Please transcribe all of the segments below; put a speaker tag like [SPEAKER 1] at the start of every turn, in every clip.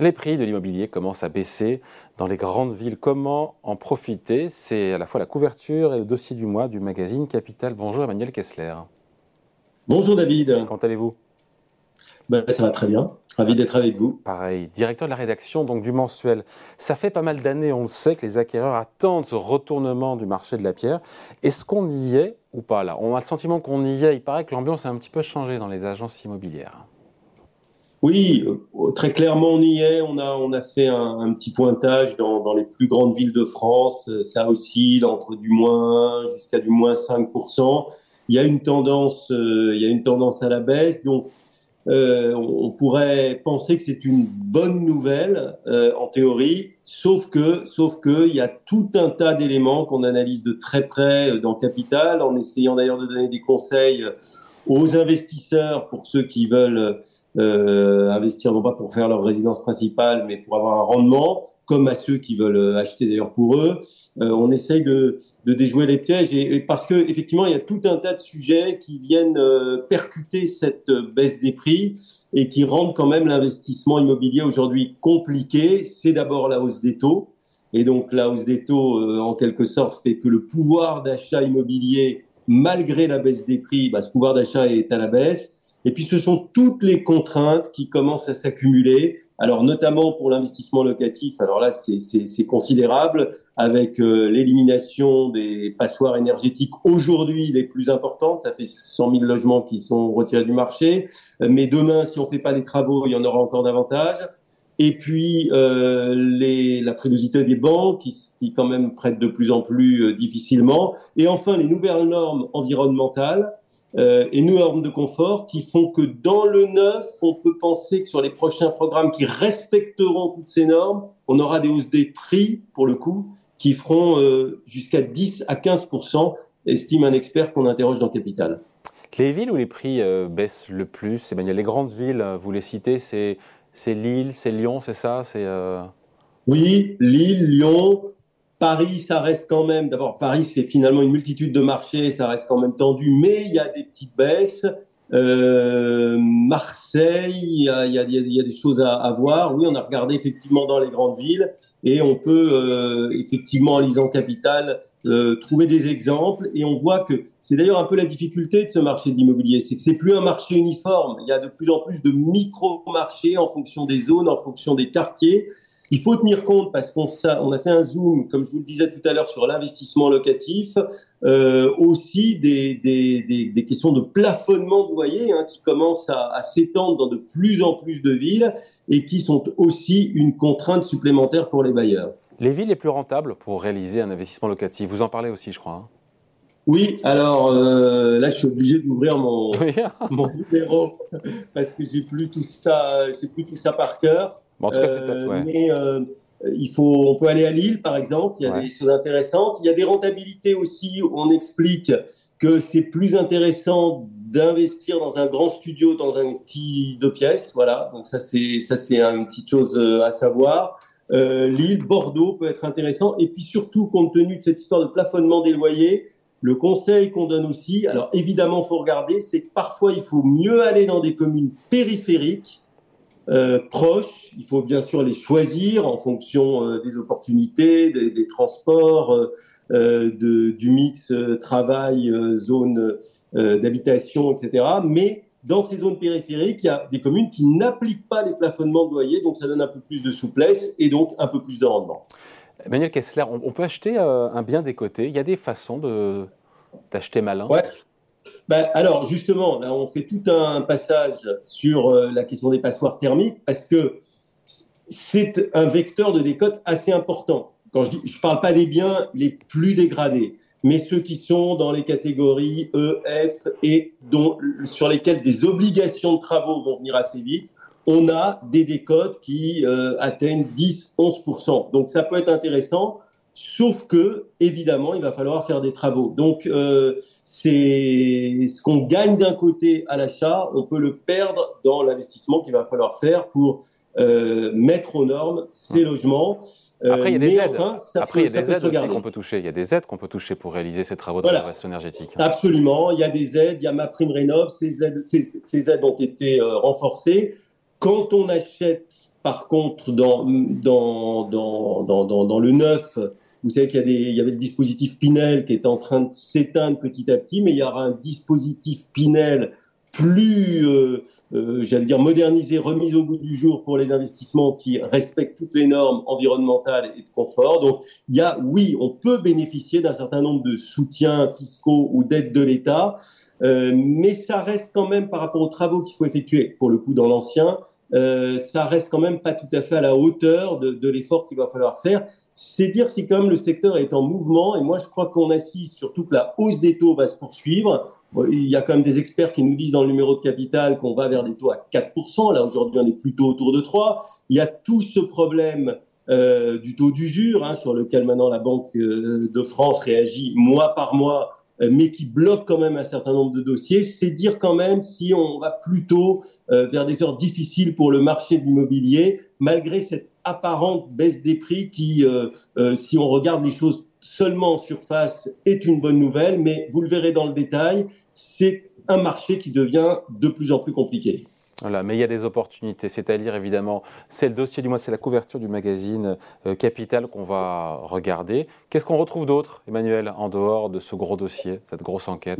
[SPEAKER 1] Les prix de l'immobilier commencent à baisser dans les grandes villes. Comment en profiter? C'est à la fois la couverture et le dossier du mois du magazine Capital. Bonjour Emmanuel Kessler.
[SPEAKER 2] Bonjour David.
[SPEAKER 1] Comment allez-vous?
[SPEAKER 2] Ben, Ça va très bien. Ravi d'être avec vous.
[SPEAKER 1] Pareil, directeur de la rédaction donc du mensuel. Ça fait pas mal d'années, on le sait, que les acquéreurs attendent ce retournement du marché de la pierre. Est-ce qu'on y est ou pas là? On a le sentiment qu'on y est. Il paraît que l'ambiance a un petit peu changé dans les agences immobilières.
[SPEAKER 2] Oui, euh, très clairement, on y est. On a, on a fait un, petit pointage dans, les plus grandes villes de France. Ça oscille entre du moins jusqu'à du moins 5%. Il y a une tendance, euh, il y a une tendance à la baisse. Donc, euh, on pourrait penser que c'est une bonne nouvelle en théorie, sauf que, sauf que, il y a tout un tas d'éléments qu'on analyse de très près dans Capital, en essayant d'ailleurs de donner des conseils aux investisseurs pour ceux qui veulent euh, investir non pas pour faire leur résidence principale, mais pour avoir un rendement, comme à ceux qui veulent euh, acheter d'ailleurs pour eux. Euh, on essaye de, de, déjouer les pièges et, parce que effectivement il y a tout un tas de sujets qui viennent euh, percuter cette baisse des prix et qui rendent quand même l'investissement immobilier aujourd'hui compliqué. C'est d'abord la hausse des taux. Et donc la hausse des taux, en quelque sorte, fait que le pouvoir d'achat immobilier, malgré la baisse des prix, bah, ce pouvoir d'achat est à la baisse. Et puis ce sont toutes les contraintes qui commencent à s'accumuler. Alors notamment pour l'investissement locatif, alors là c'est considérable avec euh, l'élimination des passoires énergétiques aujourd'hui les plus importantes, ça fait 100 000 logements qui sont retirés du marché, mais demain si on fait pas les travaux, il y en aura encore davantage. Et puis euh, les, la frilosité des banques qui, qui, quand même prêtent de plus en plus euh, difficilement. Et enfin les nouvelles normes environnementales euh, et normes de confort qui font que dans le neuf, on peut penser que sur les prochains programmes qui respecteront toutes ces normes, on aura des hausses des prix, pour le coup, qui feront euh, jusqu'à 10 à 15% estime un expert qu'on interroge dans Capital.
[SPEAKER 1] Les villes où les prix euh, baissent le plus, Emmanuel, les grandes villes, vous les citez, c'est Lille, c'est Lyon, c'est ça c'est
[SPEAKER 2] Oui, Lille, Lyon, Paris, ça reste quand même, d'abord Paris, c'est finalement une multitude de marchés, ça reste quand même tendu, mais il y a des petites baisses. Marseille, il y, a, des choses à, à, voir. Oui, on a regardé effectivement dans les grandes villes et on peut euh, effectivement en lisant Capital euh, trouver des exemples et on voit que c'est d'ailleurs un peu la difficulté de ce marché de l'immobilier, c'est que c'est plus un marché uniforme. Il y a de plus en plus de micro-marchés en fonction des zones, en fonction des quartiers. Il faut tenir compte parce qu'on on a fait un zoom, comme je vous le disais tout à l'heure, sur l'investissement locatif, euh, aussi des, des, des, questions de plafonnement de loyer hein, qui commencent à, à s'étendre dans de plus en plus de villes et qui sont aussi une contrainte supplémentaire pour les bailleurs.
[SPEAKER 1] Les villes les plus rentables pour réaliser un investissement locatif, vous en parlez aussi, je crois. Hein.
[SPEAKER 2] Oui, alors euh, là, je suis obligé d'ouvrir mon, mon numéro parce que j'ai plus tout ça, j'ai plus tout ça par cœur.
[SPEAKER 1] En tout cas, c'est peut-être, ouais.
[SPEAKER 2] Mais euh, il faut, on peut aller à Lille, par exemple. Il y a des choses intéressantes. Il y a des rentabilités aussi. Où on explique que c'est plus intéressant d'investir dans un grand studio, dans un petit deux pièces. Voilà. Donc ça, c'est ça, c'est une petite chose euh, à savoir. Euh, Lille, Bordeaux peut être intéressant. Et puis surtout, compte tenu de cette histoire de plafonnement des loyers, le conseil qu'on donne aussi, alors évidemment, faut regarder, c'est que parfois il faut mieux aller dans des communes périphériques, euh, proches. Il faut bien sûr les choisir en fonction euh, des opportunités, des, des transports, euh, de, du mix travail, zone d'habitation, etc. Mais dans ces zones périphériques, il y a des communes qui n'appliquent pas les plafonnements de loyer, donc ça donne un peu plus de souplesse et donc un peu plus de rendement.
[SPEAKER 1] Emmanuel Kessler, on, peut acheter un bien décoté? Il y a des façons de, d'acheter malin?
[SPEAKER 2] Ouais. Ben, alors justement, là, on fait tout un passage sur euh, la question des passoires thermiques parce que c'est un vecteur de décote assez important. Quand je dis, je parle pas des biens les plus dégradés, mais ceux qui sont dans les catégories E, F et dont, sur lesquels des obligations de travaux vont venir assez vite on a des décotes qui euh, atteignent 10-11%. Donc ça peut être intéressant, sauf que, évidemment, il va falloir faire des travaux. Donc euh, c'est ce qu'on gagne d'un côté à l'achat, on peut le perdre dans l'investissement qu'il va falloir faire pour euh, mettre aux normes ces logements.
[SPEAKER 1] Après, il y a des aides, Après, il y a des aides aussi qu'on peut toucher. Il y a des aides qu'on peut toucher pour réaliser ces travaux de rénovation énergétique.
[SPEAKER 2] Absolument. Il y a des aides. Il y a ma prime rénov. Ces aides, ces, ces aides ont été renforcées. Quand on achète par contre, dans, dans, dans, dans, dans le neuf, vous savez qu'il y, a des, il y avait le dispositif Pinel qui est en train de s'éteindre petit à petit, mais il y aura un dispositif Pinel plus, euh, euh, j'allais dire, modernisé, remis au bout du jour pour les investissements qui respectent toutes les normes environnementales et de confort. Donc, il y a, oui, on peut bénéficier d'un certain nombre de soutiens fiscaux ou d'aides de l'État, euh, mais ça reste quand même, par rapport aux travaux qu'il faut effectuer, pour le coup, dans l'ancien, euh, ça reste quand même pas tout à fait à la hauteur de, l'effort qu'il va falloir faire. C'est dire si même le secteur est en mouvement, et moi je crois qu'on assiste surtout que la hausse des taux va se poursuivre. Il y a quand même des experts qui nous disent dans le numéro de capital qu'on va vers des taux à 4%. Là, aujourd'hui, on est plutôt autour de 3%. Il y a tout ce problème euh, du taux d'usure, hein, sur lequel maintenant la Banque euh, de France réagit mois par mois, mais qui bloque quand même un certain nombre de dossiers. C'est dire quand même si on va plutôt euh, vers des heures difficiles pour le marché de l'immobilier, malgré cette apparente baisse des prix qui, si on regarde les choses seulement en surface, est une bonne nouvelle. Mais vous le verrez dans le détail, c'est un marché qui devient de plus en plus compliqué.
[SPEAKER 1] Mais il y a des opportunités, c'est à dire évidemment, c'est le dossier du mois, c'est la couverture du magazine euh, Capital qu'on va regarder. Qu'est-ce qu'on retrouve d'autre, Emmanuel, en dehors de ce gros dossier, cette grosse enquête?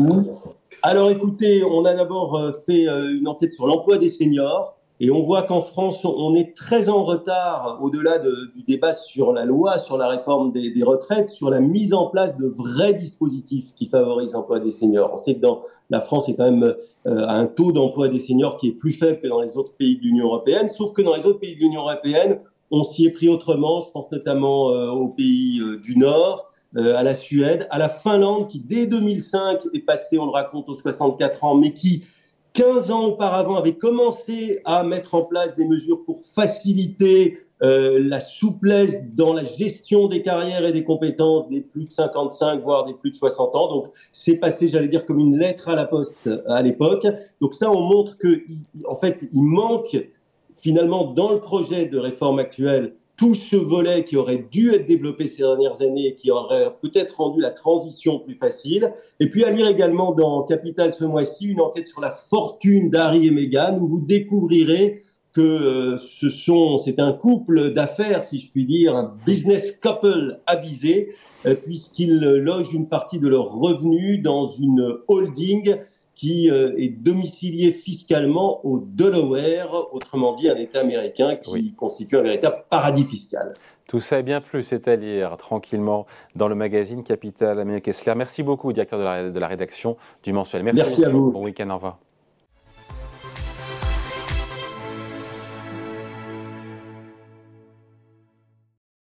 [SPEAKER 2] Alors écoutez, on a d'abord euh, fait euh, une enquête sur l'emploi des seniors. Et on voit qu'en France, on est très en retard, au-delà du débat sur la loi, sur la réforme des, retraites, sur la mise en place de vrais dispositifs qui favorisent l'emploi des seniors. On sait que dans la France est quand même euh, un taux d'emploi des seniors qui est plus faible que dans les autres pays de l'Union européenne, sauf que dans les autres pays de l'Union européenne, on s'y est pris autrement. Je pense notamment euh, aux pays euh, du Nord, à la Suède, à la Finlande, qui dès 2005 est passé, on le raconte, aux 64 ans, mais qui 15 ans auparavant, avait commencé à mettre en place des mesures pour faciliter euh, la souplesse dans la gestion des carrières et des compétences des plus de 55, voire des plus de 60 ans. Donc, c'est passé, j'allais dire, comme une lettre à la poste à l'époque. Donc, ça, on montre que, en fait, il manque finalement dans le projet de réforme actuelle tout ce volet qui aurait dû être développé ces dernières années et qui aurait peut-être rendu la transition plus facile. Et puis à lire également dans Capital ce mois-ci une enquête sur la fortune d'Harry et Meghan où vous découvrirez que euh, ce sont, c'est un couple d'affaires, si je puis dire, un business couple avisé, euh, puisqu'ils logent une partie de leurs revenus dans une holding qui euh, est domicilié fiscalement au Delaware, autrement dit un État américain qui constitue un véritable paradis fiscal.
[SPEAKER 1] Tout ça est bien plus, c'est à lire tranquillement dans le magazine Capital Amérique Kessler. Merci beaucoup, directeur de la, de la rédaction du mensuel.
[SPEAKER 2] Merci, Merci à vous.
[SPEAKER 1] Bon week-end, au revoir.